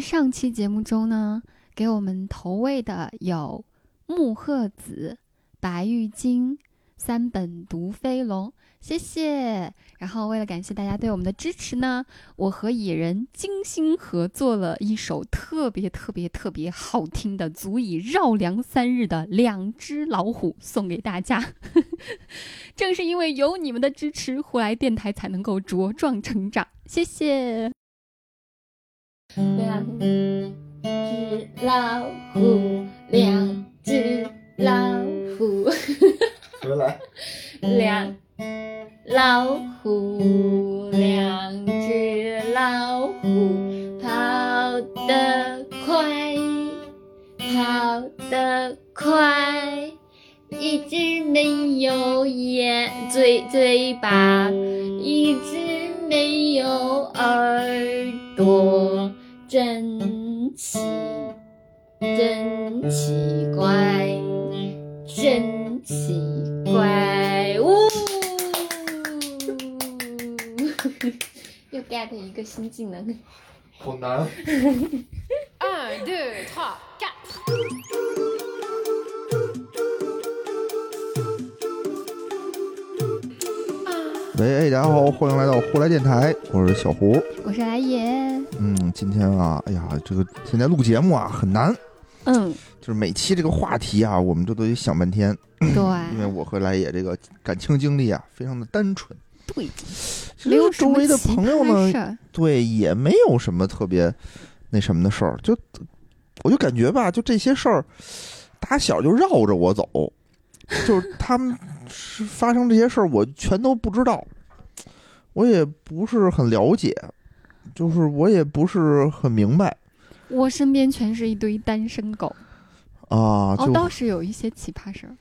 上期节目中呢，给我们投喂的有木鹤子、白玉京、三本毒飞龙，谢谢。然后为了感谢大家对我们的支持呢，我和野人精心合作了一首特别特别特别好听的，足以绕梁三日的《两只老虎》送给大家。正是因为有你们的支持，呼来电台才能够茁壮成长。谢谢。两只老虎，两只老虎，来，两老虎，两只老虎，跑得快，跑得快，一只没有眼嘴嘴巴，一只没有耳朵，真奇，真奇怪，真奇怪，呜！又 get 一个新技能，好难。一、二、三、四。喂，哎，大家好，欢迎来到胡来电台，我是小胡。我是来野，嗯，今天啊，哎呀，这个现在录节目啊很难，嗯，就是每期这个话题啊，我们都得想半天，对。因为我和来也这个感情经历啊非常的单纯，对，其实周围的朋友呢，对，也没有什么特别那什么的事儿，就我就感觉吧，就这些事儿，打小就绕着我走，就是他们是发生这些事儿，我全都不知道，我也不是很了解，就是我也不是很明白我身边全是一堆单身狗。啊，哦，就、倒是有一些奇葩事儿，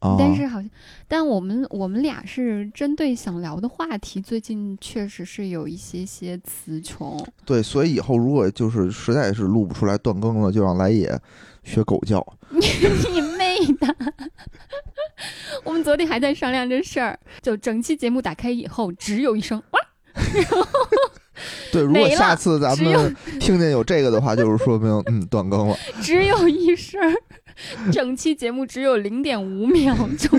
啊，但是好像，但我们我们俩是针对想聊的话题，最近确实是有一些些词穷。对，所以以后如果就是实在是录不出来断更了，就让来也学狗叫。你妹的！我们昨天还在商量这事儿，就整期节目打开以后，只有一声哇，对，如果下次咱们听见有这个的话，就是说明嗯断更了。只有一声，整期节目只有零点五秒钟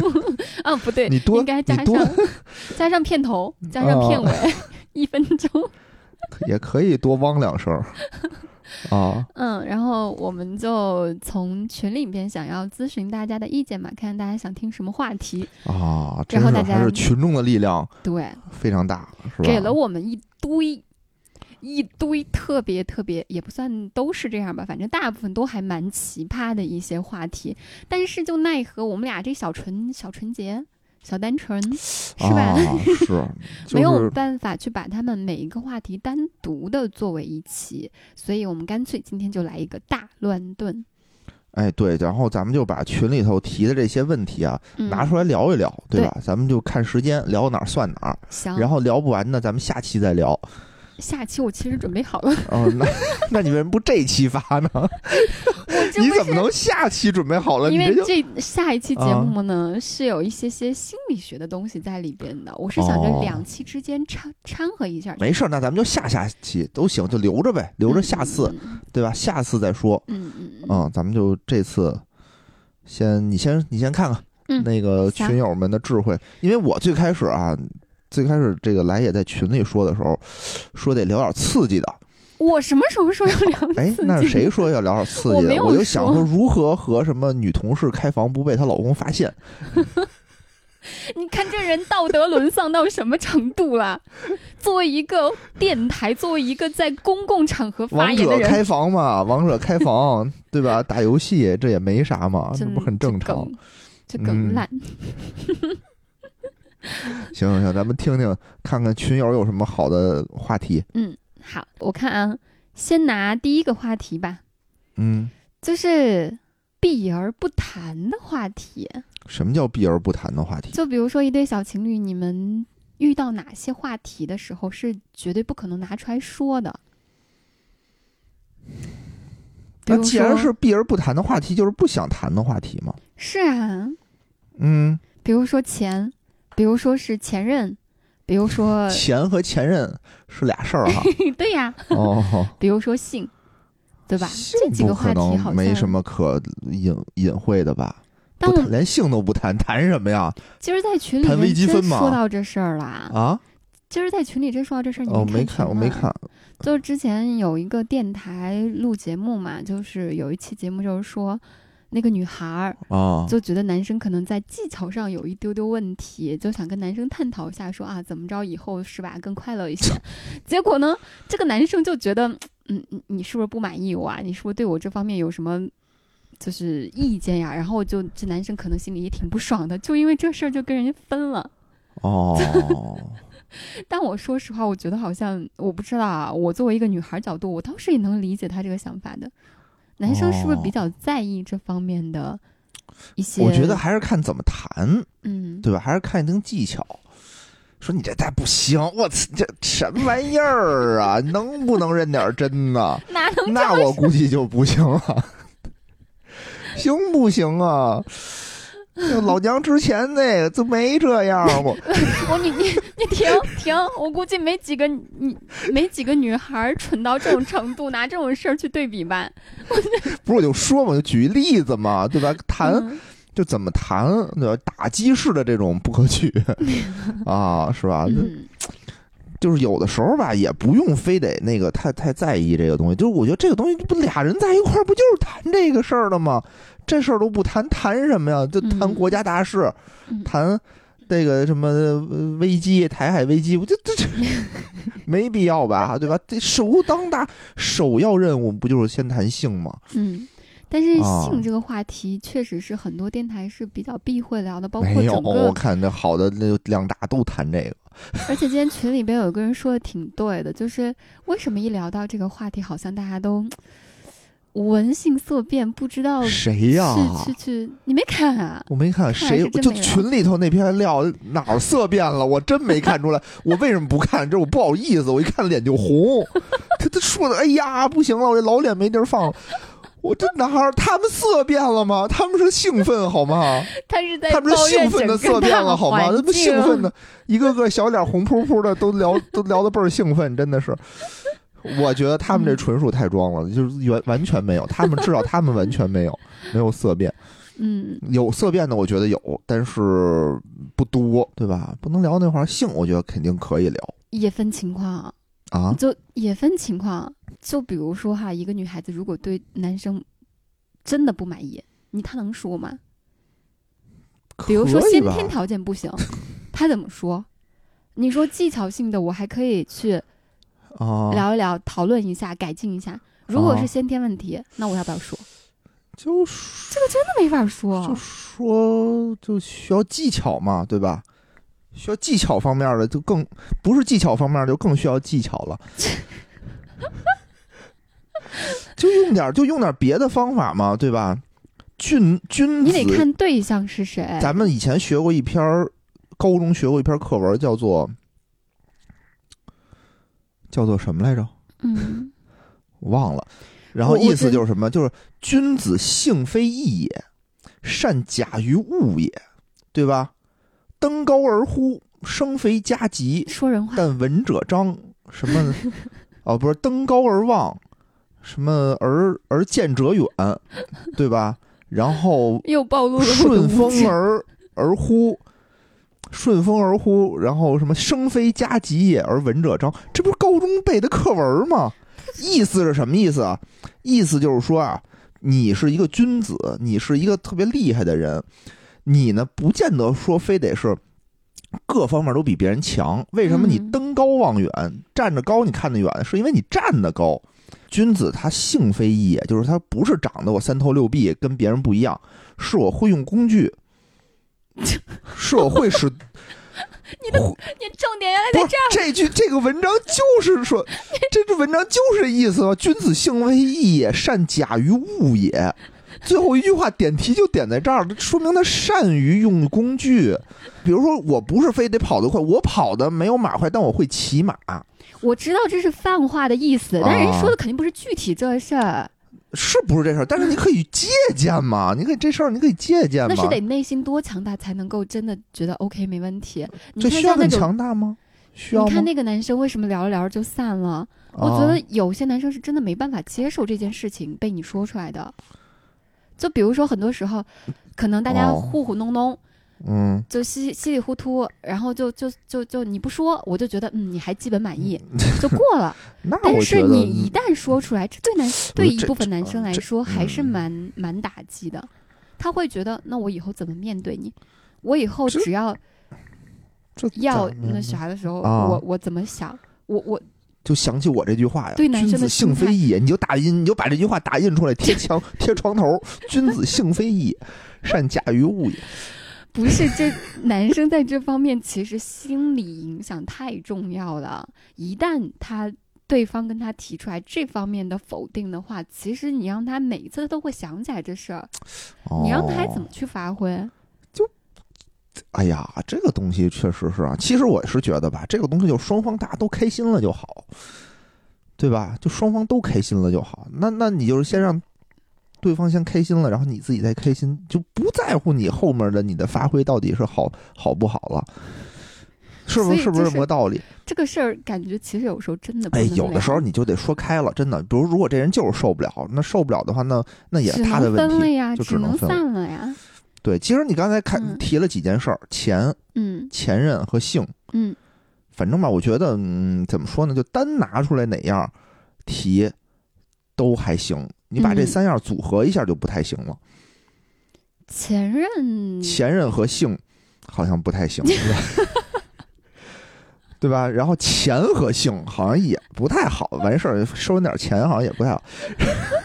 啊，不对，你多应该加多上加上片头，加上片尾，一分钟。也可以多汪两声儿啊。嗯，然后我们就从群里边想要咨询大家的意见嘛，看看大家想听什么话题。啊，真然后大家是群众的力量对，非常大，是吧？给了我们一堆一堆特别特别，也不算都是这样吧，反正大部分都还蛮奇葩的一些话题。但是就奈何我们俩这小纯小纯洁、小单纯，是吧？啊、是，就没有办法去把他们每一个话题单独的作为一期，所以我们干脆今天就来一个大乱炖。哎对，然后咱们就把群里头提的这些问题啊、嗯、拿出来聊一聊，对对吧？咱们就看时间，聊哪儿算哪儿，行，然后聊不完呢，咱们下期再聊。下期我其实准备好了，哦，那 那你为什么不这期发呢？你怎么能下期准备好了？因为你这下一期节目呢、是有一些些心理学的东西在里边的，我是想着哦两期之间掺掺和一下。没事儿，那咱们就下下期都行，就留着呗，留着下次，嗯对吧？下次再说。嗯嗯嗯，嗯，咱们就这次先，你先你先看看嗯那个群友们的智慧，因为我最开始啊，最开始这个来也在群里说的时候，说得聊点刺激的。我什么时候说要聊 哎刺，激那是谁说要聊点刺激的？我我就想说说如何和什么女同事开房不被她老公发现。你看这人道德沦丧到什么程度了？作为一个电台，作为一个在公共场合发言的人，者开房嘛，王者开房，对吧？打游戏这也没啥嘛，这真不很正常？这梗嗯烂。行行行，咱们听听看看群友有什么好的话题。嗯，好，我看啊，先拿第一个话题吧，嗯，就是避而不谈的话题。什么叫避而不谈的话题？就比如说一对小情侣，你们遇到哪些话题的时候是绝对不可能拿出来说的？那既然是避而不谈的话题，就是不想谈的话题嘛。是啊，嗯，比如说钱，比如说是前任，比如说钱和前任是俩事儿哈。对呀，哦，比如说性，对吧？这几个话题好像没什。么可隐隐晦的吧？连性都不谈，谈什么呀？今儿在群里谈微面真积分吗说到这事儿啦。啊？今儿在群里真说到这事儿，你哦，没没看，我没看。就是之前有一个电台录节目嘛，就是有一期节目就是说，那个女孩儿啊，就觉得男生可能在技巧上有一丢丢问题，就想跟男生探讨一下说，啊，怎么着以后是吧更快乐一些。结果呢，这个男生就觉得，嗯，你你是不是不满意我啊？你是不是对我这方面有什么？就是意见呀，然后就这男生可能心里也挺不爽的，就因为这事儿就跟人家分了。哦，但我说实话，我觉得好像我不知道啊。我作为一个女孩角度，我当时也能理解他这个想法的。男生是不是比较在意这方面的一些？我觉得还是看怎么谈，嗯，对吧？还是看一定技巧。说你这太不行，我操，这什么玩意儿啊？能不能认点真呢？那我估计就不行了，行不行啊？那老娘之前那个就没这样过，我你你你停停！我估计没几个你没几个女孩儿蠢到这种程度，拿这种事儿去对比吧。不是我就说嘛，就举例子嘛，对吧？谈嗯就怎么谈，对吧？打击式的这种不可取 啊，是吧？就是有的时候吧，也不用非得那个太太在意这个东西。就是我觉得这个东西不俩人在一块儿，不就是谈这个事儿的吗？这事儿都不谈，谈什么呀？就谈嗯国家大事，嗯谈这个什么呃危机，台海危机，我就这这没必要吧？对吧？这首当大首要任务不就是先谈性吗？嗯。但是啊性这个话题确实是很多电台是比较避讳聊的，包括我看这好的那两大都谈这个。而且今天群里边有个人说的挺对的，就是为什么一聊到这个话题，好像大家都闻性色变，不知道谁呀、去去去，你没看啊？我没看谁，就群里头那篇料哪儿色变了，我真没看出来。我为什么不看？这我不好意思，我一看脸就红。他他说的，哎呀，不行了，我这老脸没地儿放了。我这哪儿？他们色变了吗？他们是兴奋好吗？他是在他们是兴奋的色变了好吗？环他们兴奋的，一个个小脸红扑扑的，都聊都聊的倍儿兴奋，真的是。我觉得他们这嗯纯属太装了，就是完完全没有。他们至少他们完全没有 没有色变。嗯，有色变的，我觉得有，但是不多，对吧？不能聊那会儿性，我觉得肯定可以聊也分情况，啊。就也分情况。就比如说哈，一个女孩子如果对男生真的不满意，你她能说吗？比如说先天条件不行，她怎么说？你说技巧性的，我还可以去啊，聊一聊、讨论一下、改进一下。如果啊是先天问题，那我要不要说？就这个真的没法说。就说就需要技巧嘛，对吧？需要技巧方面的就更不是技巧方面就更需要技巧了。就用点就用点别的方法嘛，对吧？君君你得，看对象是谁。咱们以前学过一篇高中学过一篇课文，叫做叫做什么来着？嗯，我忘了。然后意思就是什么？就是君子性非异也，善假于物也，对吧？登高而呼，声非加急，说人话。但闻者彰。什么？哦，不是登高而望，什么而而见者远，对吧？然后又暴露了顺风而而呼，顺风而呼，然后什么生非加急也而闻者彰，这不是高中背的课文吗？意思是什么意思啊？意思就是说啊，你是一个君子，你是一个特别厉害的人，你呢不见得说非得是各方面都比别人强。为什么你嗯登高望远，站着高你看得远，是因为你站得高。君子他性非异也，就是他不是长得我三头六臂跟别人不一样，是我会用工具，是我会使。你的你重点原来在这儿。这句这个文章就是说，这句文章就是这意思嘛。君子性非异也，善假于物也。最后一句话点题就点在这儿，说明他善于用工具。比如说，我不是非得跑得快，我跑的没有马快，但我会骑马，我知道这是泛化的意思，但是人家说的肯定不是具体这事儿，是不是这事儿？但是你可以借鉴嘛，你可以这事儿你可以借鉴嘛。那是得内心多强大才能够真的觉得 OK 没问题。你这需要很强大吗？需要？你看那个男生为什么聊着聊着就散了？我觉啊得有些男生是真的没办法接受这件事情被你说出来的。就比如说，很多时候，可能大家哦糊糊弄弄，嗯，就稀稀里糊涂，然后就就就就你不说，我就觉得嗯，你还基本满意，就过了。那但是你一旦说出来，这对男对一部分男生来说还是嗯蛮蛮打击的。他会觉得，那我以后怎么面对你？我以后只要要那啥的时候，啊我我怎么想？我我就想起我这句话呀，对男生的君子性非异也，你就打印，你就把这句话打印出来，贴墙 贴床头。君子性非异也，善假于物也。不是这男生在这方面其实心理影响太重要了。一旦他对方跟他提出来这方面的否定的话，其实你让他每一次都会想起来这事儿，你让他还怎哦么去发挥？哎呀，这个东西确实是啊。其实我是觉得吧，这个东西就双方大家都开心了就好，对吧？就双方都开心了就好。那那你就是先让对方先开心了，然后你自己再开心，就不在乎你后面的你的发挥到底是好好不好了，是不是？是不是就是这么个道理？这个事儿感觉其实有时候真的不哎，有的时候你就得说开了，真的。比如如果这人就是受不了，那受不了的话，那那也是他的问题，分了呀，就只能只能。散了呀。对，其实你刚才看、嗯提了几件事儿，钱、嗯前任和性，嗯反正吧，我觉得，嗯，怎么说呢，就单拿出来哪样提都还行，你把这嗯三样组合一下就不太行了。前任前任和性好像不太行，对吧对吧？然后钱和性好像也不太好，完事儿收人点钱好像也不太好。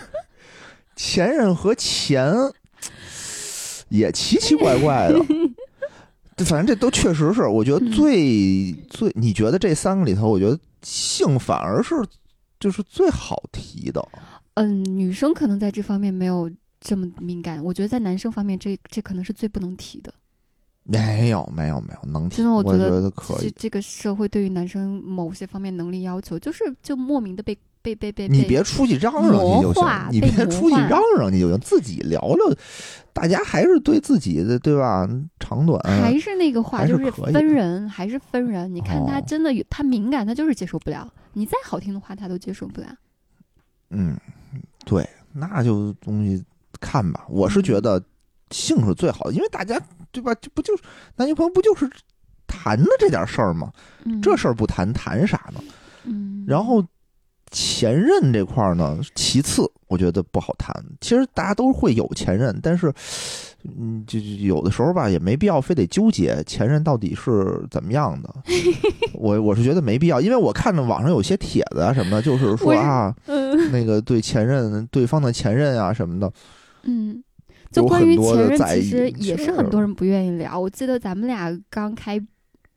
前任和钱也奇奇怪怪的，这 反正这都确实是，我觉得嗯最、最，你觉得这三个里头，我觉得性反而是就是最好提的。嗯，女生可能在这方面没有这么敏感，我觉得在男生方面这这可能是最不能提的。没有，没有，没有，能提，真的我我觉得得可以。这这个社会对于男生某些方面能力要求，就是就莫名的被被被被被你别出去嚷嚷去就行，你别出去嚷嚷去就行，自己聊聊，大家还是对自己的对吧？长短还是那个话，就是分人，还是分人。你看他哦真的有，他敏感，他就是接受不了。你再好听的话，他都接受不了。嗯，对，那就东西看吧。我是嗯觉得性是最好的，因为大家对吧？这不就是男女朋友不就是谈的这点事儿吗？嗯，这事儿不谈，谈啥呢？嗯，然后前任这块儿呢，其次我觉得不好谈。其实大家都会有前任，但是嗯，就就有的时候吧，也没必要非得纠结前任到底是怎么样的。我我是觉得没必要，因为我看着网上有些帖子啊什么的，就是说啊，嗯那个对前任、对方的前任啊什么的，嗯，就关于前任，的在意其实也是是很多人不愿意聊。我记得咱们俩刚开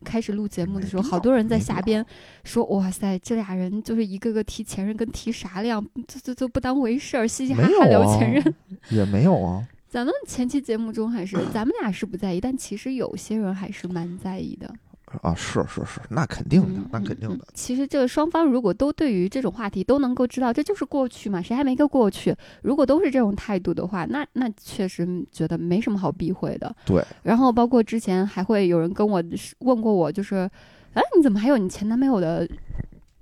开始录节目的时候，好多人在下边说：“哇塞，这俩人就是一个个提前任跟提啥量，就就就不当回事儿，嘻嘻哈哈聊啊前任。也没有啊。咱们前期节目中还是 咱们俩是不在意，但其实有些人还是蛮在意的。啊，是是是，那肯定的嗯，那肯定的。其实这个双方如果都对于这种话题都能够知道，这就是过去嘛，谁还没个过去？如果都是这种态度的话，那那确实觉得没什么好避讳的。对。然后包括之前还会有人跟我问过我，就是，哎，你怎么还有你前男朋友的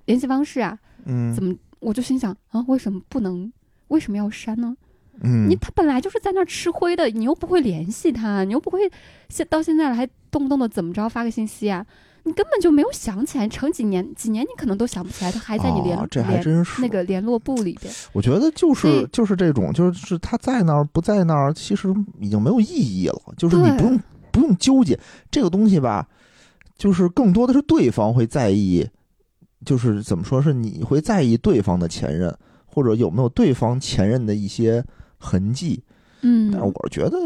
联系方式啊？嗯怎么？我就心想啊，为什么不能？为什么要删呢？嗯你，他本来就是在那儿吃灰的，你又不会联系他，你又不会现到现在了还动不动的怎么着发个信息啊？你根本就没有想起来，成几年几年你可能都想不起来，他还在你联、哦这还联真是那个联络簿里边。我觉得就是就是这种，就是他在那儿不在那儿，其实已经没有意义了。就是你不用不用纠结这个东西吧，就是更多的是对方会在意，就是怎么说是你会在意对方的前任，或者有没有对方前任的一些痕迹。嗯但是我觉得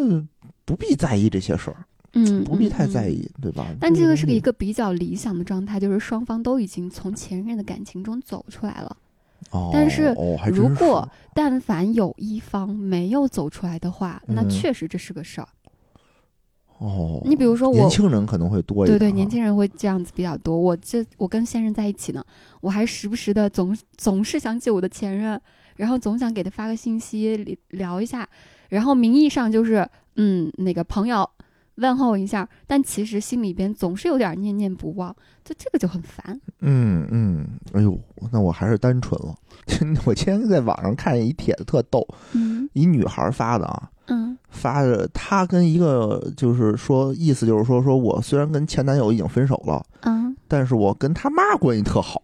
不必在意这些事儿，嗯，不必太嗯在。意，对吧？但这个是一个比较理想的状态，就是双方都已经从前任的感情中走出来了。哦，但是如果但凡有一方没有走出来的话，那嗯确实这是个事儿。哦，你比如说我年轻人可能会多一点啊，对对，年轻人会这样子比较多。我这我跟现任在一起呢，我还时不时的总总是想起我的前任，然后总想给他发个信息聊一下，然后名义上就是嗯那个朋友，问候一下，但其实心里边总是有点念念不忘，就这个就很烦。嗯嗯，哎呦，那我还是单纯了。我今天在网上看见一帖子特逗，嗯一女孩发的啊，嗯发的她跟一个就是说意思就是说说我虽然跟前男友已经分手了，嗯，但是我跟他妈关系特好，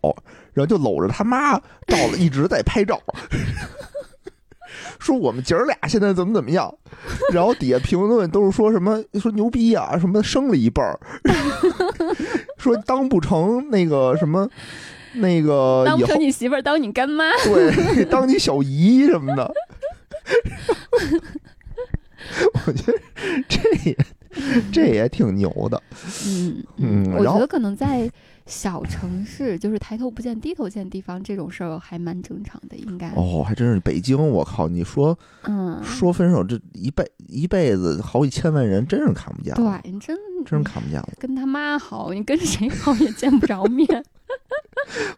然后就搂着他妈照了，一直在拍照。说我们姐儿俩现在怎么怎么样，然后底下评论都是说什么说牛逼啊，什么生了一辈儿，说当不成那个什么那个当成你媳妇儿，当你干妈。对 当你小姨什么的。我觉得这也 这也挺牛的，嗯嗯我觉得可能在小城市，就是抬头不见低头见地方，这种事儿还蛮正常的，应该。哦，还真是北京，我靠！你说嗯，说分手这一辈一辈子好几千万人，真是看不见了，对，你真真是看不见了，跟他妈好，你跟谁好也见不着面。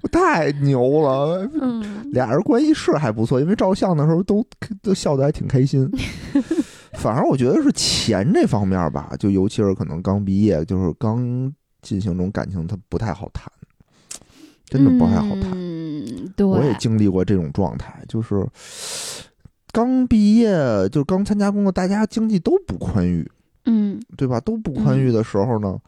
我 太牛了！嗯俩人关系是还不错，因为照相的时候都都笑得还挺开心。反而我觉得是钱这方面吧，就尤其是可能刚毕业，就是刚进行这种感情，它不太好谈，真的不太好谈。嗯，对，我也经历过这种状态，就是刚毕业，就是刚参加工作，大家经济都不宽裕，嗯对吧？都不宽裕的时候呢，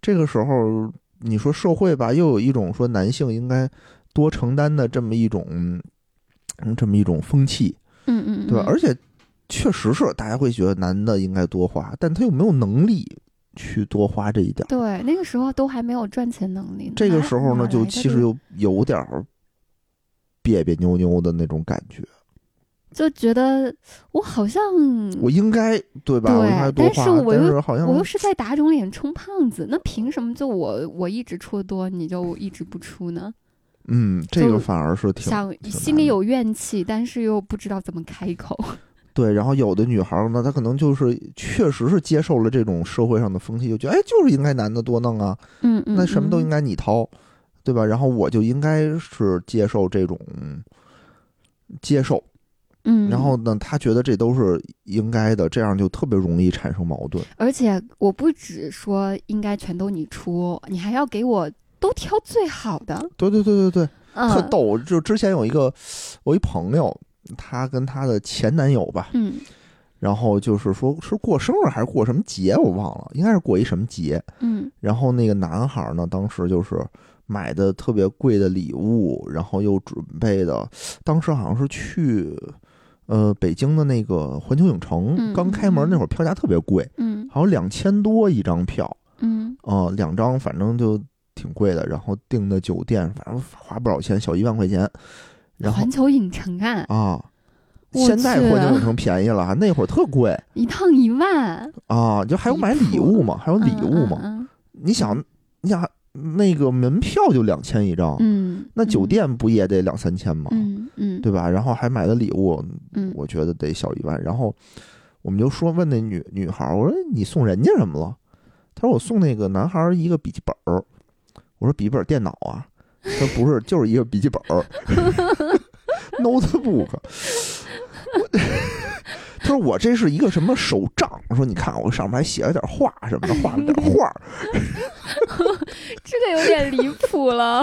这个时候你说社会吧，又有一种说男性应该多承担的这么一种，嗯，这么一种风气，嗯嗯，对吧？嗯而且确实是大家会觉得男的应该多花，但他又没有能力去多花这一点儿。对那个时候都还没有赚钱能力呢，这个时候呢，就其实又有点儿别别扭扭的那种感觉。就觉得我好像我应该对吧？对我应该多花，但是我又好像我又是在打肿脸充胖子，那凭什么就我我一直出的多，你就一直不出呢？嗯，这个反而是挺想挺心里有怨气，但是又不知道怎么开口。对。然后有的女孩呢，她可能就是确实是接受了这种社会上的风气，就觉得哎，就是应该男的多弄啊，嗯嗯，那什么都应该该你掏，对吧？然后我就应该是接受这种接受，嗯，然后呢，她觉得这都是应该的，这样就特别容易产生矛盾。而且我不只说应该全都你出，你还要给我都挑最好的，对对对对对，嗯，特逗。就之前有一个我一朋友，她跟她的前男友吧，嗯然后就是说是过生日还是过什么节，我忘了，应该是过一什么节。嗯然后那个男孩呢，当时就是买的特别贵的礼物，然后又准备的，当时好像是去呃北京的那个环球影城、嗯刚开门那会儿，票价特别贵，嗯好像两千多一张票嗯啊、两张反正就挺贵的。然后订的酒店，反正花不少钱，小一万块钱。然后环球影城啊，啊，现在去环球影城便宜了，那会儿特贵一趟一万，啊，就还有买礼物嘛，还有礼物嘛。嗯你想，你想那个门票就两千一张，嗯，那酒店不也得两三千吗？嗯嗯，对吧？然后还买的礼物，嗯我觉得得小一万。然后我们就说问那女女孩儿，我说你送人家什么了？她说我送那个男孩儿一个笔记本儿。我说笔记本电脑啊？她说不是，就是一个笔记本儿，notebook。他说我这是一个什么手账？我说你看我上面还写了点画什么的，画了点画儿。这个有点离谱了，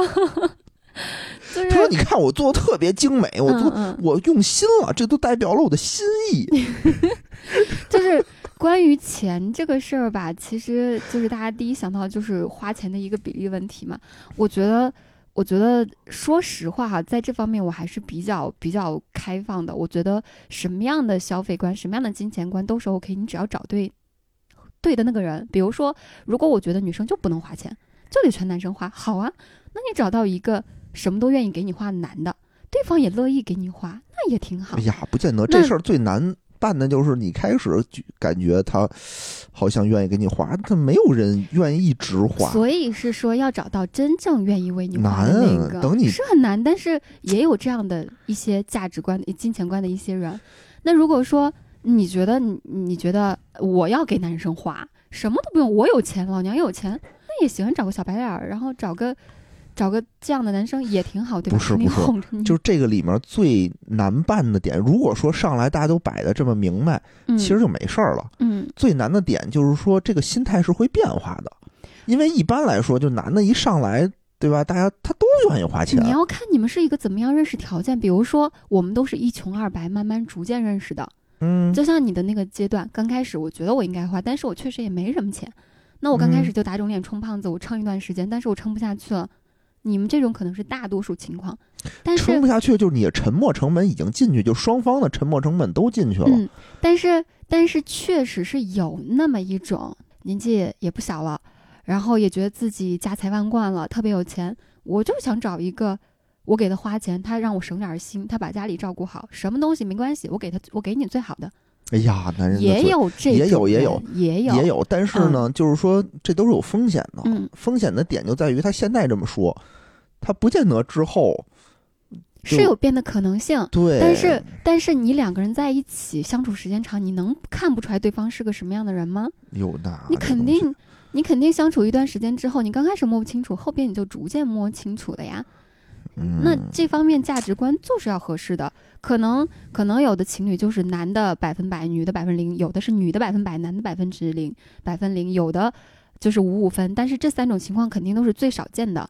就是他说你看我做的特别精美，我做、嗯嗯我用心了，这都代表了我的心意。就是关于钱这个事儿吧，其实就是大家第一想到就是花钱的一个比例问题嘛。我觉得，我觉得说实话哈，在这方面我还是比较比较开放的。我觉得什么样的消费观、什么样的金钱观都是 OK，你只要找对对的那个人。比如说，如果我觉得女生就不能花钱，就得全男生花，好啊，那你找到一个什么都愿意给你花的男的，对方也乐意给你花，那也挺好哎。呀，不见得，这事儿最难办的就是你开始就感觉他好像愿意给你花，他没有人愿意一直花。所以是说要找到真正愿意为你花的那个，难等你是很难，但是也有这样的一些价值观、金钱观的一些人。那如果说你觉得你你觉得我要给男生花，什么都不用，我有钱，老娘有钱，那也行，找个小白脸儿，然后找个找个这样的男生也挺好，对吧？不是不是就是这个里面最难办的点，如果说上来大家都摆的这么明白，嗯其实就没事儿了。嗯最难的点就是说这个心态是会变化的，因为一般来说，就男的一上来，对吧？大家他都愿意花钱你，要看你们是一个怎么样认识条件，比如说我们都是一穷二白，慢慢逐渐认识的。嗯，就像你的那个阶段，刚开始我觉得我应该花，但是我确实也没什么钱。那我刚开始嗯就打肿脸充胖子，我撑一段时间，但是我撑不下去了。你们这种可能是大多数情况，但是撑不下去，就是你的沉没成本已经进去，就双方的沉没成本都进去了。嗯，但是但是确实是有那么一种年纪也不小了，然后也觉得自己家财万贯了，特别有钱，我就想找一个我给他花钱，他让我省点心，他把家里照顾好，什么东西没关系，我给他我给你最好的，哎呀，男人也有这也有也有也有也有，但是呢，就是说这都是有风险的。嗯风险的点就在于他现在这么说，他不见得之后是有变的可能性。对。但是，但是你两个人在一起相处时间长，你能看不出来对方是个什么样的人吗？有的你肯定，你肯定相处一段时间之后，你刚开始摸不清楚，后边你就逐渐摸清楚了呀。那嗯这方面价值观就是要合适的。可能可能有的情侣就是男的百分百，女的百分零；有的是女的百分百，男的百分之零，百分零；有的就是五五分。但是这三种情况肯定都是最少见的。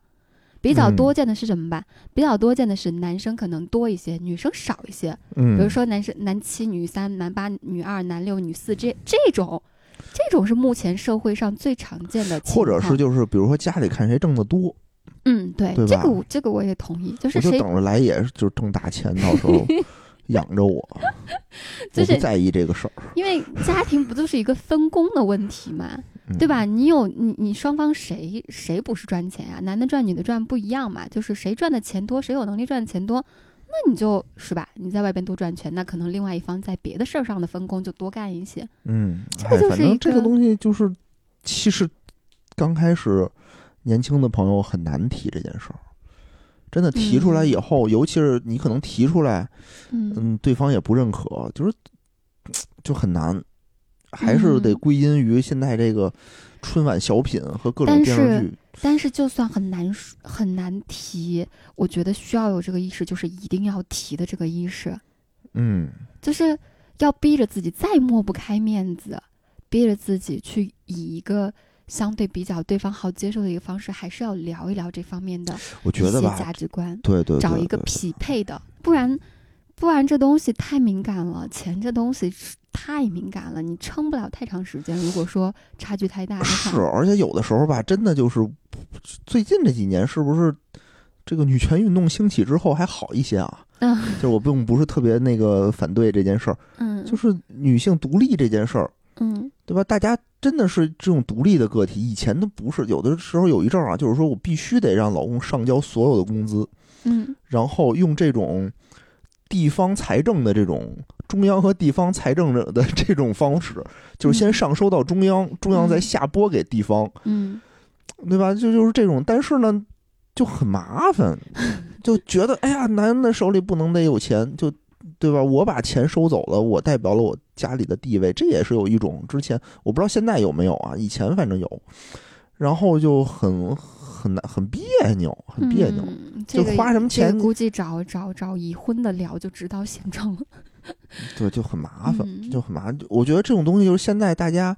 比较嗯多见的是什么吧？比较多见的是男生可能多一些，女生少一些。嗯，比如说男生男七女三男八女二男六女四这这种，这种是目前社会上最常见的或。者是就是比如说家里看谁挣得多，嗯，对，对这个我这个我也同意，就是谁我就等着来也是就是挣大钱，到时候 养着我，就是在意这个事儿，因为 家庭不就是一个分工的问题嘛，嗯对吧？你有你你双方谁谁不是赚钱呀、男的赚女的赚不一样嘛，就是谁赚的钱多，谁有能力赚的钱多，那你就是吧，你在外边多赚钱，那可能另外一方在别的事儿上的分工就多干一些。嗯，这个哎，就是这个个东西就是，其实刚开始年轻的朋友很难提这件事儿，真的提出来以后，尤其是你可能提出来，嗯。嗯，对方也不认可，就是就很难，还是得嗯归因于现在这个春晚小品和各种但电视是剧。但是就算很难说很难提，我觉得需要有这个意识，就是一定要提的这个意识，嗯，就是要逼着自己再抹不开面子，逼着自己去以一个相对比较对方好接受的一个方式，还是要聊一聊这方面的我觉得吧，价值观，对对对，对找一个匹配的，不然不然这东西太敏感了，钱这东西太敏感了，你撑不了太长时间。如果说差距太大的话，是，而且有的时候吧，真的就是最近这几年，是不是这个女权运动兴起之后还好一些啊？嗯就是我并不是特别那个反对这件事儿，嗯，就是女性独立这件事儿，嗯对吧？大家真的是这种独立的个体，以前都不是，有的时候有一阵儿啊，就是说我必须得让老公上交所有的工资，嗯然后用这种地方财政的这种中央和地方财政的的这种方式，就是先嗯上收到中央，中央再嗯下拨给地方，嗯对吧？就就是这种，但是呢，就很麻烦，就觉得哎呀，男人的手里不能得有钱，就对吧？我把钱收走了，我代表了我家里的地位，这也是有一种之前我不知道现在有没有啊，以前反正有，然后就很很难很别扭，很别扭。嗯，就花什么钱这个估计找找找已婚的聊就知道现状了。对，就很麻烦，嗯就很麻烦。我觉得这种东西就是现在大家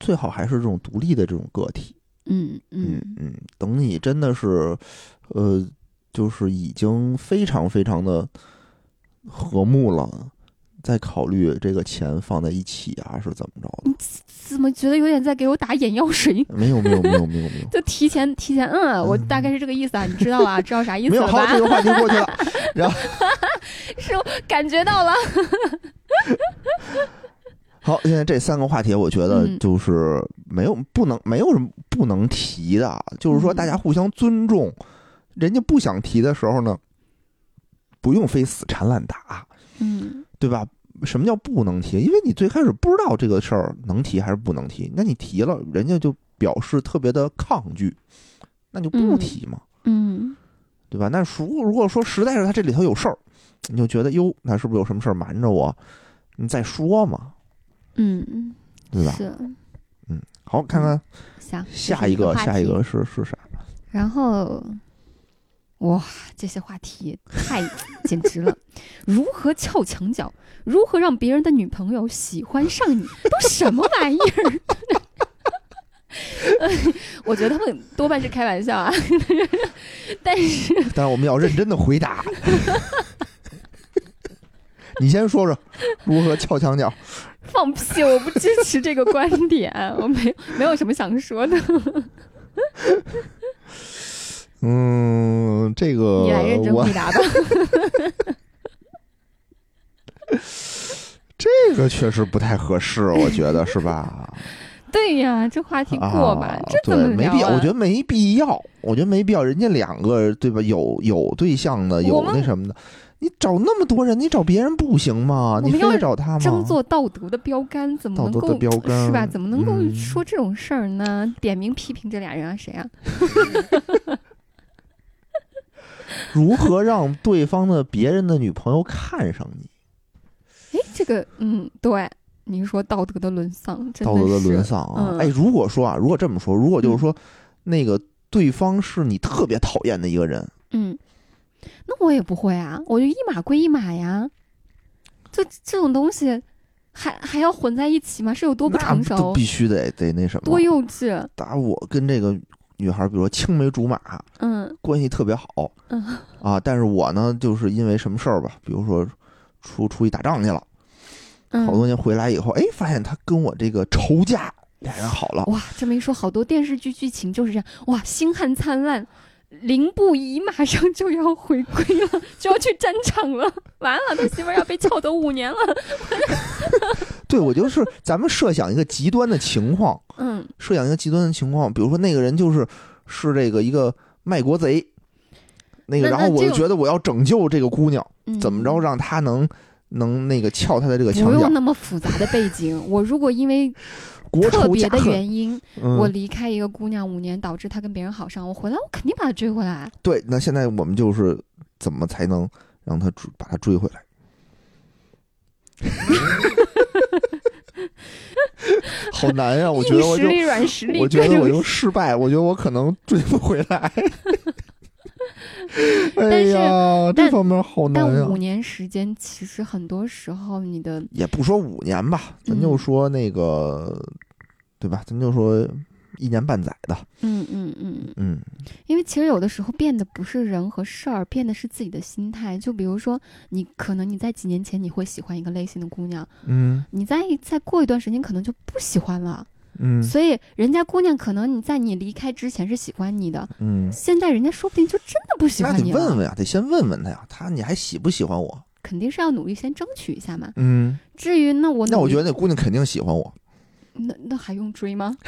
最好还是这种独立的这种个体。嗯嗯嗯嗯，等你真的是，呃，就是已经非常非常的和睦了，再考虑这个钱放在一起啊，是怎么着的？怎么觉得有点在给我打眼药水？没有没有没有没有没有就提前提前，嗯，我大概是这个意思啊，你知道啊，知道啥意思没有，好，这个话题过去了。然后是我感觉到了。好，现在这三个话题，我觉得嗯就是没有不能没有什么不能提的，就是说嗯大家互相尊重，人家不想提的时候呢，不用非死缠烂打，嗯对吧？什么叫不能提？因为你最开始不知道这个事儿能提还是不能提，那你提了，人家就表示特别的抗拒，那就不嗯提嘛，嗯对吧？那如如果说实在是他这里头有事儿，你就觉得哟，那是不是有什么事儿瞒着我？你再说嘛，嗯，对吧？是嗯好，看看下。下一个，下一个是是啥？然后，哇，这些话题太简直了！如何撬墙角？如何让别人的女朋友喜欢上你？都什么玩意儿？呃 我觉得他们多半是开玩笑啊，但是但是我们要认真的回答。你先说说如何撬墙角。放屁！我不支持这个观点，我没有没有什么想说的。嗯，这个你来认真我回答吧。这个确实不太合适，我觉得是吧？对呀，这话题过吧，啊、这怎么对，没必要，我觉得没必要，我觉得没必要。人家两个对吧？有有对象的，有那什么的，你找那么多人，你找别人不行吗？你非要得找他吗？争做道德的标杆，怎么能够是吧？怎么能够嗯说这种事儿呢？点名批评这俩人啊，谁啊？如何让对方的别人的女朋友看上你？哎，这个，嗯，对，你说道德的沦丧，真道德的沦丧啊！嗯哎，如果说啊，如果这么说，如果就是说，那个对方是你特别讨厌的一个人，嗯，那我也不会啊，我就一码归一码呀。就这种东西还还要混在一起吗？是有多不成熟就必，须得得那什么，多幼稚？打我跟这个女孩，比如说青梅竹马，嗯关系特别好嗯啊，但是我呢，就是因为什么事儿吧，比如说出出去打仗去了，嗯，好多年回来以后，哎，发现他跟我这个仇家俩人好了，哇，这么一说，好多电视剧剧情就是这样。哇，星汉灿烂，凌不疑马上就要回归了，就要去战场了。完了，他媳妇儿要被撬走五年了。对我就是咱们设想一个极端的情况，嗯设想一个极端的情况，比如说那个人就是是这个一个卖国贼，那个，然后我就觉得我要拯救这个姑娘，嗯，怎么着让她能能那个撬她的这个墙角不用，那么复杂的背景。我如果因为 国特别的。原因，嗯我离开一个姑娘五年，导致她跟别人好上，我回来我肯定把她追回来。对，那现在我们就是怎么才能让她追把她追回来？好难呀、我觉得我就力软实力，我觉得我就失败，我觉得我可能追不回来。哎呀，这方面好难呀但五。年时间，其实很多时候你的也不说五年吧，咱就嗯说那个，对吧？咱就说一年半载的，嗯嗯嗯，嗯因为其实有的时候变的不是人和事儿，变的是自己的心态。就比如说，你可能你在几年前你会喜欢一个类型的姑娘，嗯你再再过一段时间可能就不喜欢了。嗯所以人家姑娘可能你在你离开之前是喜欢你的，嗯，现在人家说不定就真的不喜欢你了。得问问啊，得先问问他呀，他你还喜不喜欢我？肯定是要努力先争取一下嘛。嗯，至于那我那我觉得那姑娘肯定喜欢我，那那还用追吗？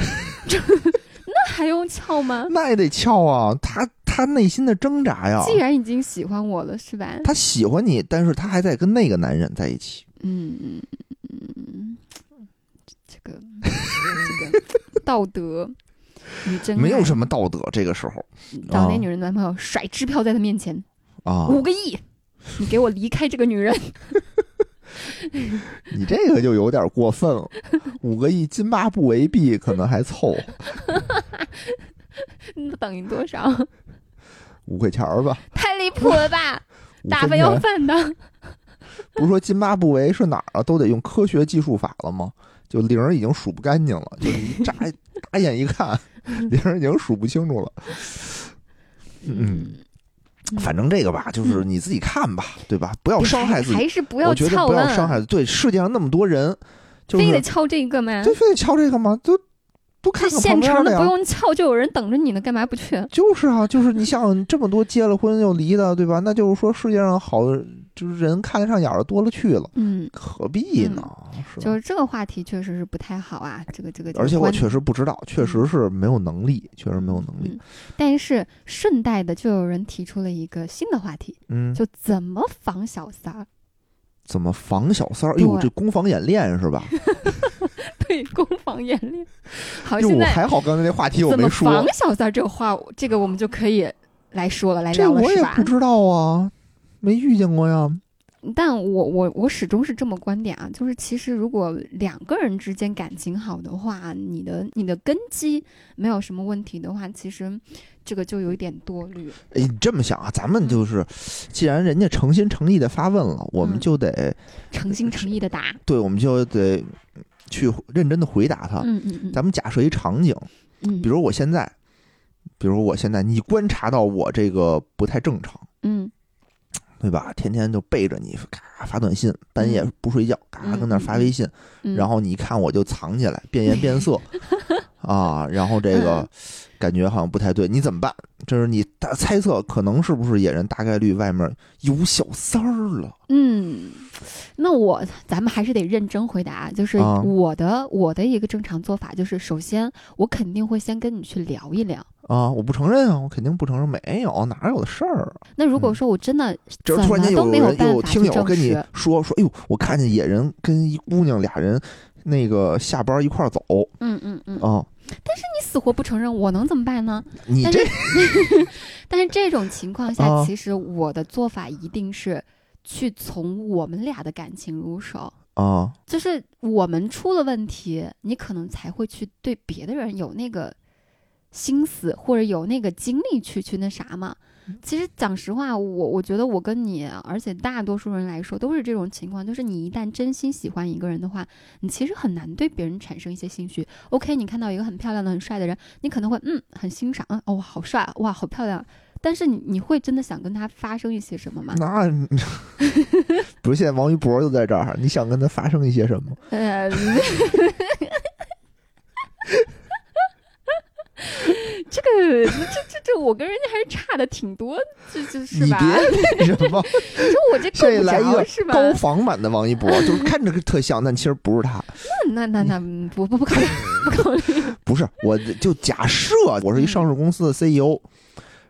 那还用撬吗？那也得撬啊，他他内心的挣扎呀。既然已经喜欢我了，是吧？他喜欢你，但是他还在跟那个男人在一起。嗯嗯嗯，这个这个道德你真没有什么道德，这个时候找那女人男朋友甩支票在他面前，啊，五个亿，你给我离开这个女人。你这个就有点过分了。五个亿津巴布韦币可能还凑合，那等于多少？五块钱儿吧，太离谱了吧！五打发要分钱。饭的，不是说津巴布韦是哪儿啊？都得用科学技术法了吗？就零已经数不干净了，就一眨 打眼一看，零已经数不清楚了。嗯，反正这个吧，就是你自己看吧，对吧？不要伤害自己。还是不要我觉得撬不要伤，害。对，世界上那么多人，就是非得敲这个吗？对，非得敲这个吗？都都看看旁现成的不。用敲，就有人等着你呢，干嘛不去？就是啊，就是你像这么多结了婚又离的，对吧？那就是说世界上好，就是人看得上眼儿的多了去了，嗯，何必呢？是就是这个话题确实是不太好啊，这个这个。而且我确实不知道，确实是没有能力，确实没有能力。嗯，但是顺带的就有人提出了一个新的话题，嗯，就怎么防小三儿？怎么防小三儿？哟，对这攻防演练是吧？对，攻防演练。好，哟，现在还好刚才那话题我没说防，小三儿这个话，这个我们就可以来说了，来这聊了，是吧我也不？知道啊，没遇见过呀。但我我我始终是这么观点啊，就是其实如果两个人之间感情好的话，你的你的根基没有什么问题的话，其实这个就有一点多虑。哎，你这么想啊，咱们就是，既然人家诚心诚意的发问了，我们嗯就得，诚心诚意的答，对，我们就得去认真的回答他。嗯嗯嗯，咱们假设一场景，嗯，比如我现在，比如我现在，你观察到我这个不太正常，嗯对吧？天天就背着你，嘎发短信，半夜嗯。不睡觉，嘎嗯跟那发微信，嗯，然后你一看我就藏起来，变颜变色 啊，然后这个嗯感觉好像不太对，你怎么办？这是你大猜测，可能是不是野人大概率外面有小三儿了？嗯，那我咱们还是得认真回答，就是啊我的、我的一个正常做法就是，首先我肯定会先跟你去聊一聊。啊，我不承认啊，我肯定不承认，没有哪有的事儿啊！那如果嗯说我真的这怎突然间有有听友跟你，说说，哎呦，我看见野人跟一姑娘俩人那个下班一块儿走嗯嗯嗯，啊，你死活不承认，我能怎么办呢？你这但是 但是这种情况下，啊其实我的做法一定是去从我们俩的感情入手。啊就是我们出了问题，你可能才会去对别的人有那个心思，或者有那个精力去去那啥嘛。其实讲实话，我我觉得我跟你，而且大多数人来说都是这种情况，就是你一旦真心喜欢一个人的话，你其实很难对别人产生一些兴趣。OK，你看到一个很漂亮的、很帅的人，你可能会嗯很欣赏，嗯哦好帅，哇好漂亮，但是你你会真的想跟他发生一些什么吗？那 不是现在王一博就在这儿，你想跟他发生一些什么？呃，这个这这这，我跟人家还是差的挺多，这这是吧？你 别那什么，你说我这这来一个着是吧？高仿版的王一博，就是看着特像，但其实不是他。那那那那不不不考虑不考虑，不是，我就假设我是一上市公司的 CEO，、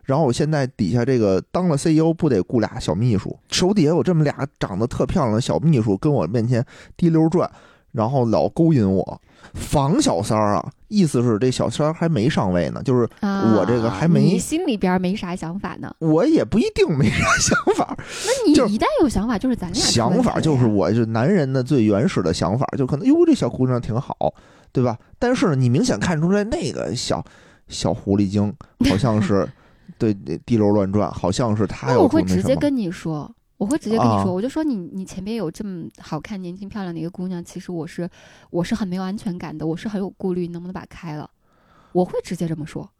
然后我现在底下这个当了 CEO，不得雇俩小秘书，手底下有这么俩长得特漂亮的小秘书跟我面前滴溜转，然后老勾引我。防小三儿啊，意思是这小三儿还没上位呢，就是啊我这个还没你心里边没啥想法呢？我也不一定没啥想法，那你一旦有想法，就是咱俩想法就是我是男人的最原始的想法，就可能哟这小姑娘挺好，对吧？但是呢，你明显看出来那个小小狐狸精好像是 对对滴溜乱转，好像是他要那我会直接跟你说，我会直接跟你啊说，我就说你你前面有这么好看、年轻漂亮的一个姑娘，其实我是我是很没有安全感的，我是很有顾虑，能不能把它开了？我会直接这么说。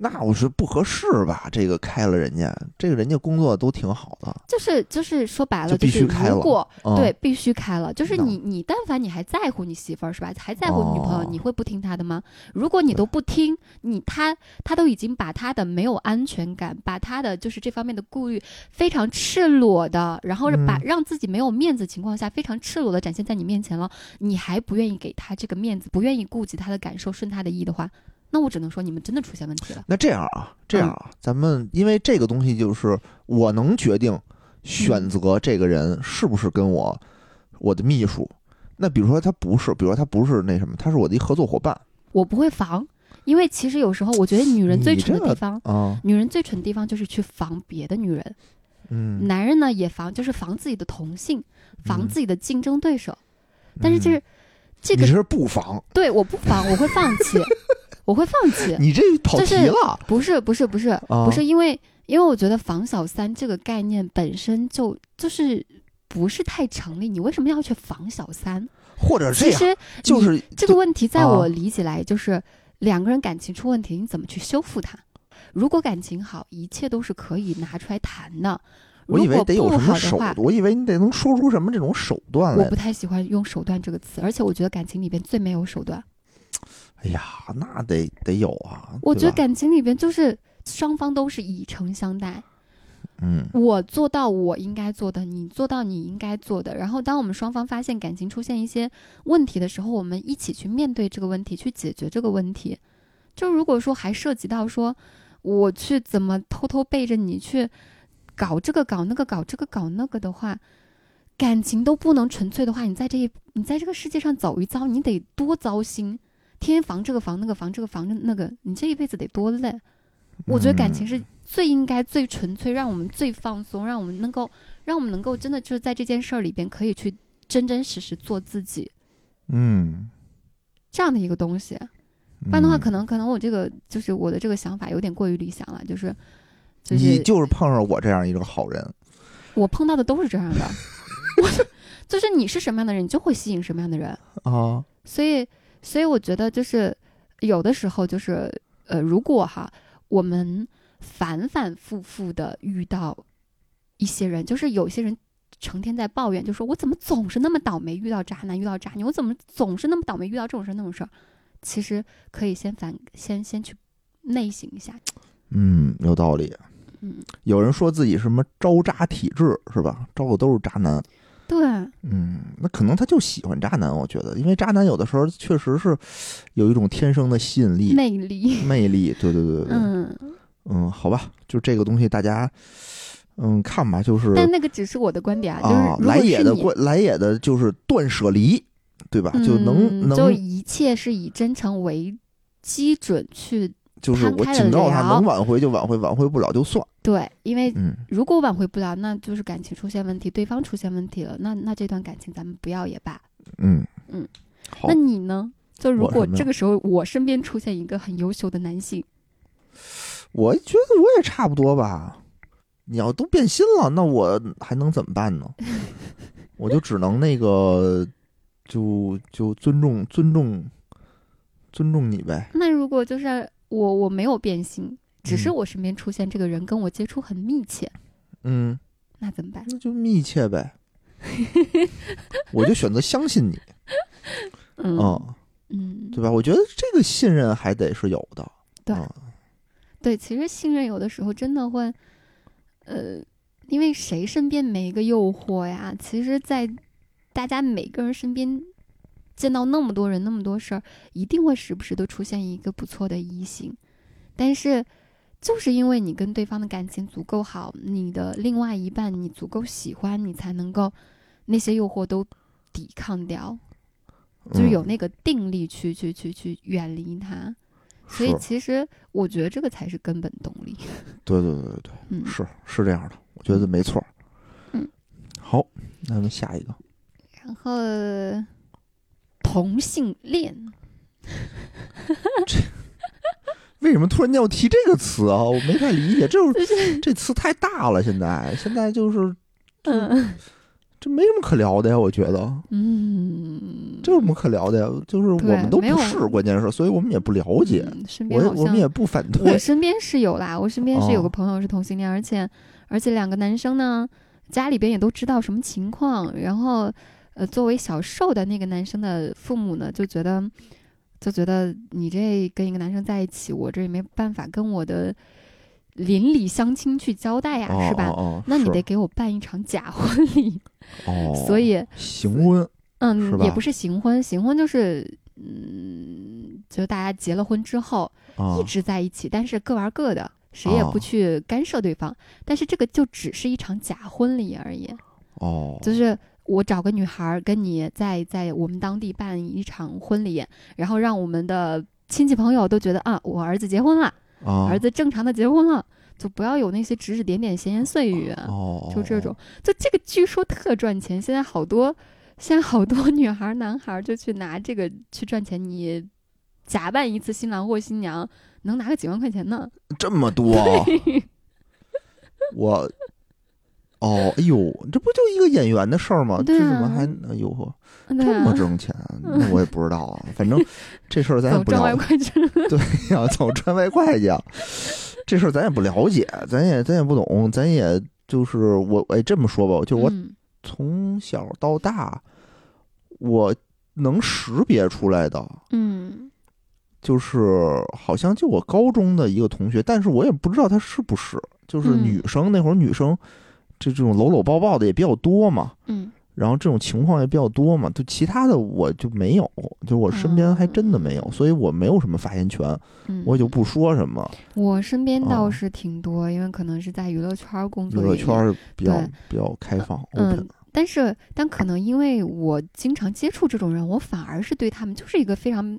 那我是不合适吧？这个开了人家，这个人家工作都挺好的，就是就是说白了，就必须开了如果、嗯、对必须开了，就是你你但凡你还在乎你媳妇儿是吧，还在乎你女朋友，哦你会不听她的吗？如果你都不听，你他他都已经把他的没有安全感，把他的就是这方面的顾虑非常赤裸的，然后把、嗯让自己没有面子情况下非常赤裸的展现在你面前了，你还不愿意给他这个面子，不愿意顾及他的感受，顺他的意的话，那我只能说你们真的出现问题了。那这样啊，这嗯样啊，咱们因为这个东西就是我能决定嗯选择这个人是不是跟我我的秘书。那比如说他不是，比如说他不是那什么，他是我的一合作伙伴我不会防，因为其实有时候我觉得女人最蠢的地方。啊，女人最蠢的地方就是去防别的女人，嗯，男人呢也防，就是防自己的同性，防嗯自己的竞争对手。但是就是嗯这个你是不防，对我不防，我会放弃，我会放弃。你这跑题就是了，不是不是不是、啊不是因为因为我觉得防小三这个概念本身就就是不是太成立，你为什么要去防小三？或者这样，其实就是这个问题，在啊我理解来就是两个人感情出问题，你怎么去修复它？如果感情好，一切都是可以拿出来谈的。我以为如果不得有什么手好的话，，我以为你得能说出什么这种手段来我不。太喜欢用手段这个词，而且我觉得感情里边最没有手段。哎呀，那得得有啊，我觉得感情里边就是双方都是以诚相待，嗯我做到我应该做的，你做到你应该做的。然后，当我们双方发现感情出现一些问题的时候，我们一起去面对这个问题，去解决这个问题。就如果说还涉及到说我去怎么偷偷背着你去搞这个搞那个搞这个搞那个的话，感情都不能纯粹的话，你在这一你在这个世界上走一遭，你得多糟心，天天防这个防那个防这个防那个，你这一辈子得多累。我觉得感情嗯是最应该、最纯粹，让我们最放松，让我们能够让我们能够真的就是在这件事儿里边可以去真真实实做自己嗯，这样的一个东西。不然的话，嗯可能可能我这个就是我的这个想法有点过于理想了，就是就是你就是碰上我这样一个好人，我碰到的都是这样的，我就是你是什么样的人，你就会吸引什么样的人。啊，所以，所以我觉得就是有的时候就是呃，如果哈我们反反复复的遇到一些人，就是有些人成天在抱怨，就说我怎么总是那么倒霉遇到渣男，遇到渣女，我怎么总是那么倒霉遇到这种事儿那种事儿。其实可以先反先先去内省一下，嗯，有道理。嗯，有人说自己什么招渣体质是吧？招的都是渣男。对，嗯，那可能他就喜欢渣男，我觉得，因为渣男有的时候确实是有一种天生的吸引力、魅力，魅力。对对对嗯，嗯，好吧，就这个东西大家嗯看吧，就是但那个只是我的观点啊，啊，就是如来也的关来也的就是断舍离，对吧？就能能、就一切是以真诚为基准去就是我警告他，能挽回就挽回，挽回不了就算。对，因为嗯，如果挽回不了，那就是感情出现问题，对方出现问题了，那那这段感情咱们不要也罢。嗯嗯，那，你呢？就如果这个时候我身边出现一个很优秀的男性，我觉得我也差不多吧。你要都变心了，那我还能怎么办呢？我就只能那个，就就尊重尊重尊重你呗。那如果就是我我没有变心，只是嗯我身边出现这个人跟我接触很密切，嗯，那怎么办？那就密切呗。我就选择相信你，嗯嗯，嗯，对吧？我觉得这个信任还得是有的。对嗯对，其实信任有的时候真的会，呃，因为谁身边没一个诱惑呀？其实，在大家每个人身边见到那么多人、那么多事儿，一定会时不时都出现一个不错的异性。但是，就是因为你跟对方的感情足够好，你的另外一半你足够喜欢，你才能够那些诱惑都抵抗掉，就是嗯有那个定力去去去去远离他。所以其实我觉得这个才是根本动力。对对对对对，嗯，是是这样的，我觉得没错。嗯，好，那咱们下一个。然后同性恋，为什么突然间要提这个词啊？我没太理解，这 这词太大了。现在现在就是嗯这没什么可聊的呀，我觉得嗯，这有什么可聊的呀？就是我们都不是，关键是，所以我们也不了解，嗯身我我们也不反对我。身边是有啦，我身边是有哦个朋友是同性恋，而且而且两个男生呢，家里边也都知道什么情况，然后呃，作为小受的那个男生的父母呢，就觉得就觉得你这跟一个男生在一起，我这也没办法跟我的邻里乡亲去交代呀，哦是吧？那你得给我办一场假婚礼，哦，所以行婚嗯，也不是行婚，行婚就是嗯，就大家结了婚之后。啊一直在一起，但是各玩各的，谁也哦不去干涉对方。但是这个就只是一场假婚礼而已，哦，就是我找个女孩儿跟你在在我们当地办一场婚礼，然后让我们的亲戚朋友都觉得啊，我儿子结婚了，啊儿子正常的结婚了，就不要有那些指指点点、闲言碎语，哦，就这种。就这个据说特赚钱，现在好多现在好多女孩儿、男孩儿就去拿这个去赚钱，你。假扮一次新郎或新娘，能拿个几万块钱呢。这么多，我。哦，哎呦，这不就一个演员的事儿吗？这怎么还哎呦呵，这么啊，挣钱？那我也不知道啊。反正这事儿咱也 不了外快。对呀，走赚外快去啊，这事儿咱也不了解，咱也咱也不懂，咱也就是我哎这么说吧，就是我嗯从小到大，我能识别出来的，嗯就是好像就我高中的一个同学，但是我也不知道他是不是，就是嗯女生那会儿女生这这种搂搂抱抱的也比较多嘛，嗯。然后这种情况也比较多嘛，就其他的我就没有，就我身边还真的没有，所以我没有什么发言权，嗯，我也就不说什么。我身边倒哦是挺多，因为可能是在娱乐圈儿工作娱，乐圈儿比较比较开放嗯 open，但是，但可能因为我经常接触这种人，我反而是对他们就是一个非常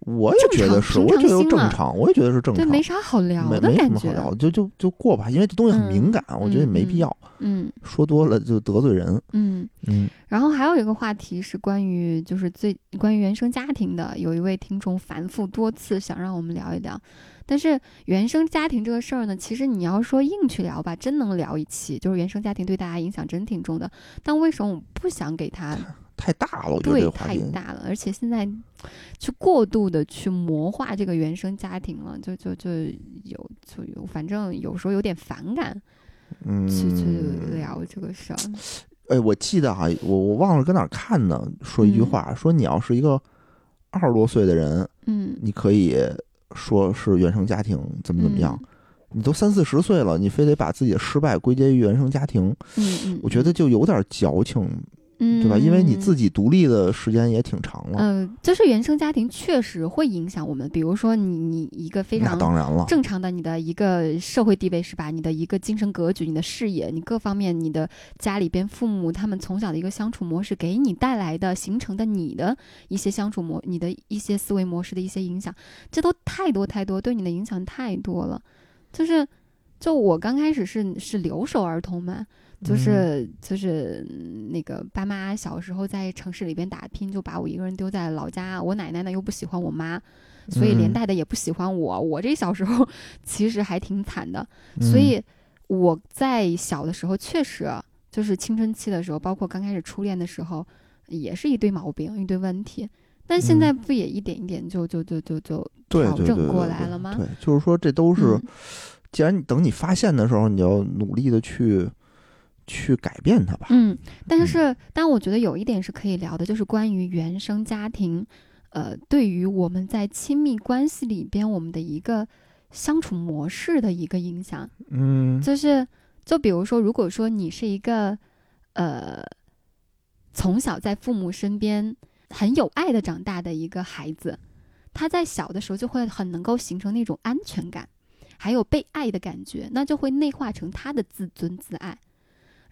我也觉得是，我也觉得正常，我也觉得是正对，常，没啥好聊的没什。么好聊，就就就过吧，因为这东西很嗯敏感，我觉得也没嗯必要嗯说多了就得罪人。嗯。嗯然后还有一个话题是关于就是最关于原生家庭的，有一位听众反复多次想让我们聊一聊，但是原生家庭这个事儿呢，其实你要说硬去聊吧，真能聊一期，就是原生家庭对大家影响真挺重的。但为什么我不想给他太大了，我觉得这对个话题。太大了，而且现在去过度的去魔化这个原生家庭了，就就就有就有，反正有时候有点反感嗯，去去聊这个事儿。哎，我记得哈、我我忘了搁哪儿看呢，说一句嗯话，说你要是一个二十多岁的人，嗯你可以说是原生家庭怎么怎么样。你都三四十岁了，你非得把自己的失败归结于原生家庭，嗯嗯，我觉得就有点矫情，嗯，对吧？因为你。自己独立的时间也挺长了，嗯，就是原生家庭确实会影响我们，比如说你你一个非那常当然了，正常的你的一个社会地位是吧？你的一个精神格局、你的视野、你各方面、你的家里边父母他们从小的一个相处模式给你带来的、形成的你的一些相处模、你的一些思维模式的一些影响，这都太多太多，对你的影响太多了。就是，就我刚开始是是留守儿童嘛，就是就是嗯那个爸妈小时候在城市里边打拼，就把我一个人丢在老家。我奶奶呢又不喜欢我妈，所以连嗯带的也不喜欢我。我这小时候 其实还挺惨的，嗯所以我在小的时候确实就是青春期的时候，包括刚开始初恋的时候，也是一堆毛病、一堆问题。但现在不也一点一点就就就就就调整过来了吗？对，就是说这都是，嗯既然你等你发现的时候，你要努力的去去改变它吧。嗯，但嗯是，但我觉得有一点是可以聊的，就是关于原生家庭，呃，对于我们在亲密关系里边我们的一个相处模式的一个影响。嗯就是，就比如说，如果说你是一个，呃，从小在父母身边很有爱的长大的一个孩子，他在小的时候就会很能够形成那种安全感，还有被爱的感觉，那就会内化成他的自尊自爱，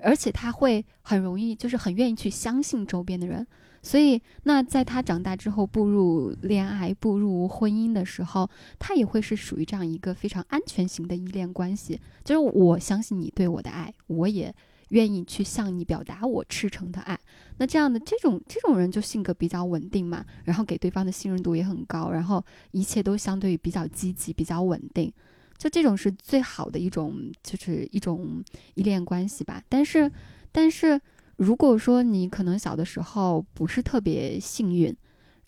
而且他会很容易，就是很愿意去相信周边的人。所以，那在他长大之后步入恋爱、步入婚姻的时候，他也会是属于这样一个非常安全型的依恋关系。就是我相信你对我的爱，我也愿意去向你表达我赤诚的爱。那这样的这种这种人就性格比较稳定嘛，然后给对方的信任度也很高，然后一切都相对比较积极、比较稳定。就这种是最好的一种，就是一种依恋关系吧。但是，但是如果说你可能小的时候不是特别幸运，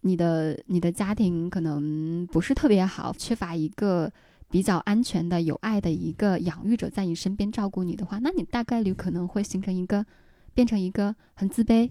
你的你的家庭可能不是特别好，缺乏一个比较安全的、有爱的一个养育者在你身边照顾你的话，那你大概率可能会形成一个变成一个很自卑，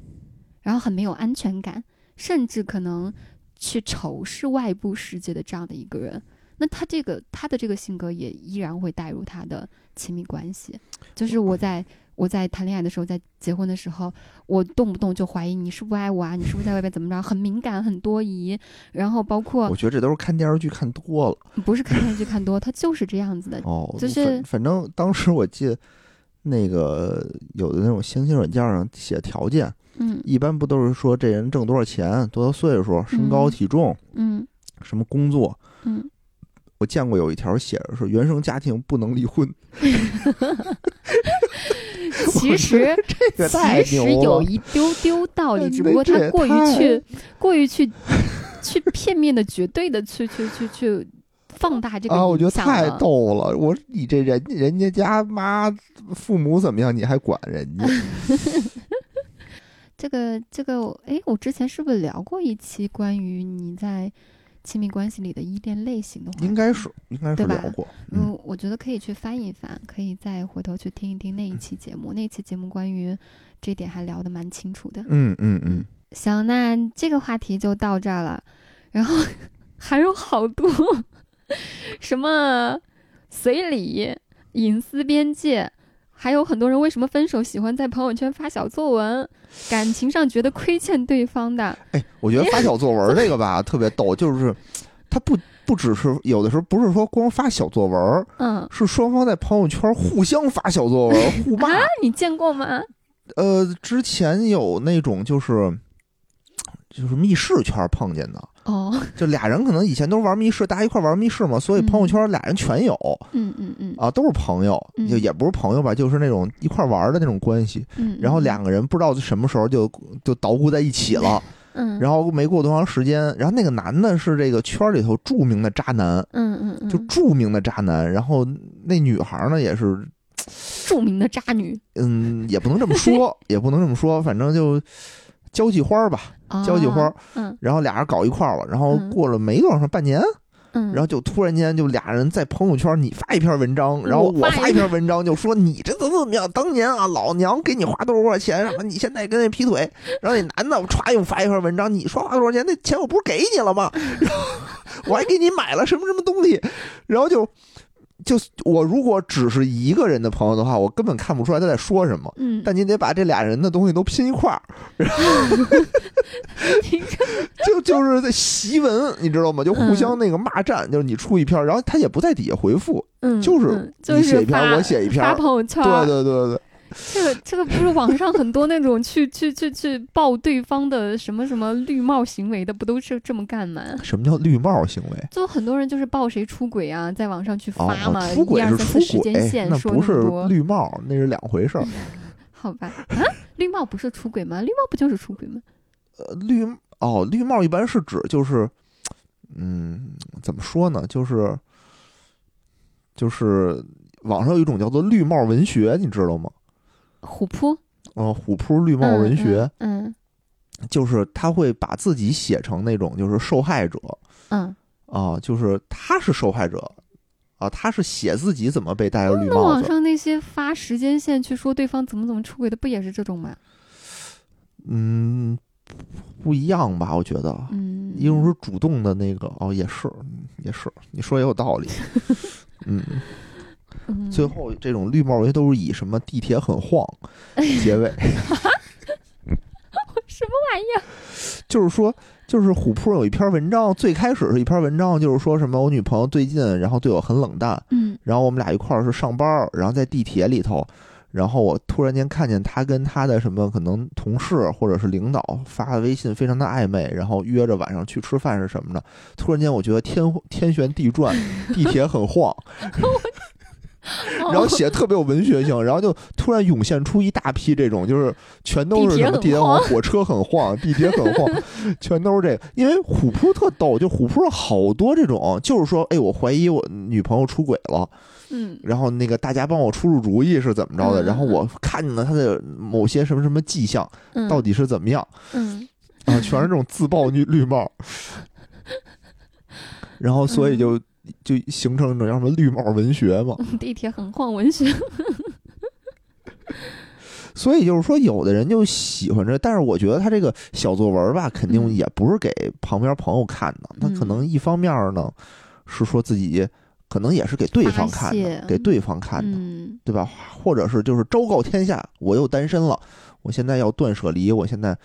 然后很没有安全感，甚至可能去仇视外部世界的这样的一个人。那他这个他的这个性格也依然会带入他的亲密关系，就是我。在我在谈恋爱的时候，在结婚的时候，我动不动就怀疑你是不爱我啊，你是不是在外边怎么着，很敏感，很多疑，然后包括我觉得这都是看电视剧看多了。不是看电视剧看多，他就是这样子的，哦。就是反反正当时我记得那个有的那种相亲软件上写条件，嗯。一般不都是说这人挣多少钱、多大岁数、身高嗯。体重、嗯。什么工作。嗯，我见过有一条写着说原生家庭不能离婚 其实这个其。实有一丢丢道理，只不过他过于去过于去去片面的、绝对的去去去去放大这个啊，我觉得太逗了！我说你这人人家家妈父母怎么样，你还管人家？这个这个，哎，我之前是不是聊过一期关于你在亲密关系里的依恋类型的话？应该是应该是对吧聊过，嗯嗯，我觉得可以去翻一翻，可以再回头去听一听那一期节目。那期节目关于这点还聊得蛮清楚的。嗯嗯嗯，行，那这个话题就到这儿了。然后 还有好多什么随礼、隐私边界，还有很多人为什么分手喜欢在朋友圈发小作文，感情上觉得亏欠对方的。哎，我觉得发小作文这个吧 特别逗，就是他不不只是有的时候不是说光发小作文，嗯，是双方在朋友圈互相发小作文互骂。啊，你见过吗？呃，之前有那种就是就是密室圈碰见的，哦，就俩人可能以前都是玩密室，大家一块玩密室嘛，所以朋友圈俩人全有。嗯嗯嗯。啊，都是朋友，嗯。就也不是朋友吧，就是那种一块玩的那种关系。嗯，然后两个人不知道什么时候就就捣鼓在一起了，嗯，然后没过多长时间，然后那个男的是这个圈里头著名的渣男，嗯嗯嗯，就著名的渣男，然后那女孩呢也是，著名的渣女，嗯，也不能这么说，也不能这么说，反正就交际花吧，交际花啊，嗯然后俩人搞一块儿了，然后嗯过了没多长半年，嗯，然后就突然间就俩人在朋友圈，你发一篇文章，然后我发一篇文章，就说你这怎么怎么样，当年啊老娘给你花多少多少钱，什么你现在跟那劈腿，然后那男的我歘又发一篇文章，你说花多少钱，那钱我不是给你了吗？然后我还给你买了什么什么东西，然后就。就我如果只是一个人的朋友的话，我根本看不出来他在说什么。嗯，但你得把这俩人的东西都拼一块儿，然 后 就就是在习文，你知道吗？就互相那个骂战，就是你出一篇，然后他也不在底下回复，嗯，就是你写一篇发我写一篇发朋友圈，对对对对，这个这个不是网上很多那种去去去去爆对方的什么什么绿帽行为的，不都是这么干吗？什么叫绿帽行为？就很多人就是爆谁出轨啊，在网上去哦发嘛，，出轨一二是出轨，线说那不是，绿帽，那是两回事儿。好吧？啊，绿帽不是出轨吗？绿帽不就是出轨吗？呃，绿哦，绿帽一般是指就是，嗯，怎么说呢？就是就是网上有一种叫做绿帽文学，你知道吗？虎扑哦，虎扑绿帽文学，嗯嗯就是他会把自己写成那种就是受害者嗯，啊，就是他是受害者啊，他是写自己怎么被戴了绿帽子。网上那些发时间线去说对方怎么怎么出轨的，不也是这种吗？嗯，不一样吧？我觉得，嗯，一种是主动的那个哦，也是也是，你说也有道理。嗯，嗯。最后这种绿帽文学都是以什么地铁很晃结尾，什么玩意儿？就是说，就是虎扑有一篇文章，最开始是一篇文章，就是说什么我女朋友最近然后对我很冷淡，嗯。然后我们俩一块儿是上班儿，然后在地铁里头，然后我突然间看见他跟他的什么可能同事或者是领导发的微信非常的暧昧，然后约着晚上去吃饭是什么的，突然间我觉得天天旋地转，地铁很晃，然后写的特别有文学性，然后就突然涌现出一大批这种，就是全都是什么地铁火车很晃，地铁很晃，全都是这个。因为虎扑特逗，就虎扑上好多这种，就是说，哎，我怀疑我女朋友出轨了，嗯然后那个大家帮我出出主意是怎么着的，嗯然后我看见了他的某些什么什么迹象，嗯，到底是怎么样嗯啊？全是这种自曝绿绿帽，然后所以就就形成一种叫什么绿帽文学嘛。嗯地铁横晃文学，所以就是说，有的人就喜欢这，但是我觉得他这个小作文吧，肯定嗯也不是给旁边朋友看的。他可能一方面呢是说自己，可能也是给对方看的，给对方看的，嗯对吧？或者是就是昭告天下，我又单身了，我现在要断舍离，我现在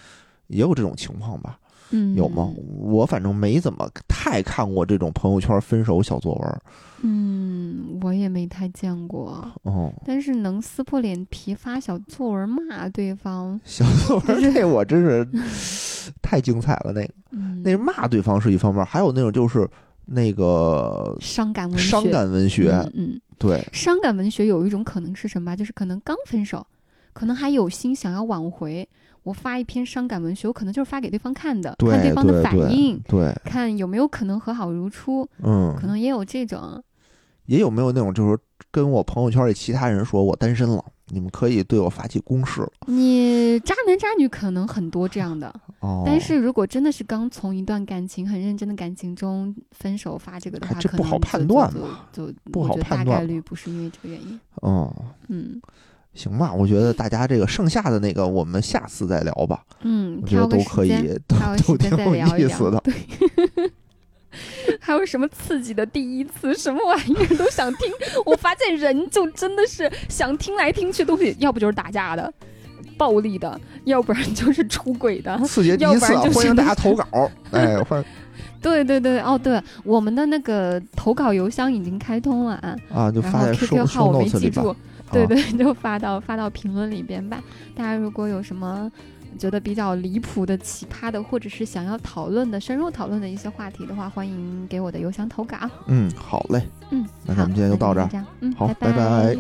也有这种情况吧？嗯，有吗？我反正没怎么太看过这种朋友圈分手小作文。嗯，我也没太见过，哦，但是能撕破脸皮发小作文骂对方，小作文这我真是太精彩了，那个。嗯，那骂对方是一方面，还有那种就是那个伤感文学，伤感文学，嗯嗯，对，伤感文学有一种可能是什么？就是可能刚分手，可能还有心想要挽回。我发一篇伤感文学，我可能就是发给对方看的，对看对方的反应，对，看有没有可能和好如初，嗯，可能也有这种。也有没有那种就是跟我朋友圈里其他人说我单身了，你们可以对我发起攻势了你渣男渣女可能很多这样的，哦。但是如果真的是刚从一段感情很认真的感情中分手发这个的话，可能哎这不好判就断就就就不好判断概率不是因为这个原因。嗯，嗯行吧，我觉得大家这个剩下的那个我们下次再聊吧，嗯，我觉得都可以，都都挺有意思的。对，还有什么刺激的第一次，什么玩意儿都想听。我发现人就真的是想听来听去都是，要不就是打架的、暴力的，要不然就是出轨的。刺激第一次欢迎大家投稿。哎，欢对对对，哦对，我们的那个投稿邮箱已经开通了啊，啊，就发在 QQ 收号我没。记住，对啊。对，就发到发到评论里边吧。大家如果有什么觉得比较离谱的、奇葩的，或者是想要讨论的、深入讨论的一些话题的话，欢迎给我的邮箱投稿。嗯，好嘞，嗯，那咱们今天就到这儿。嗯，好拜拜。拜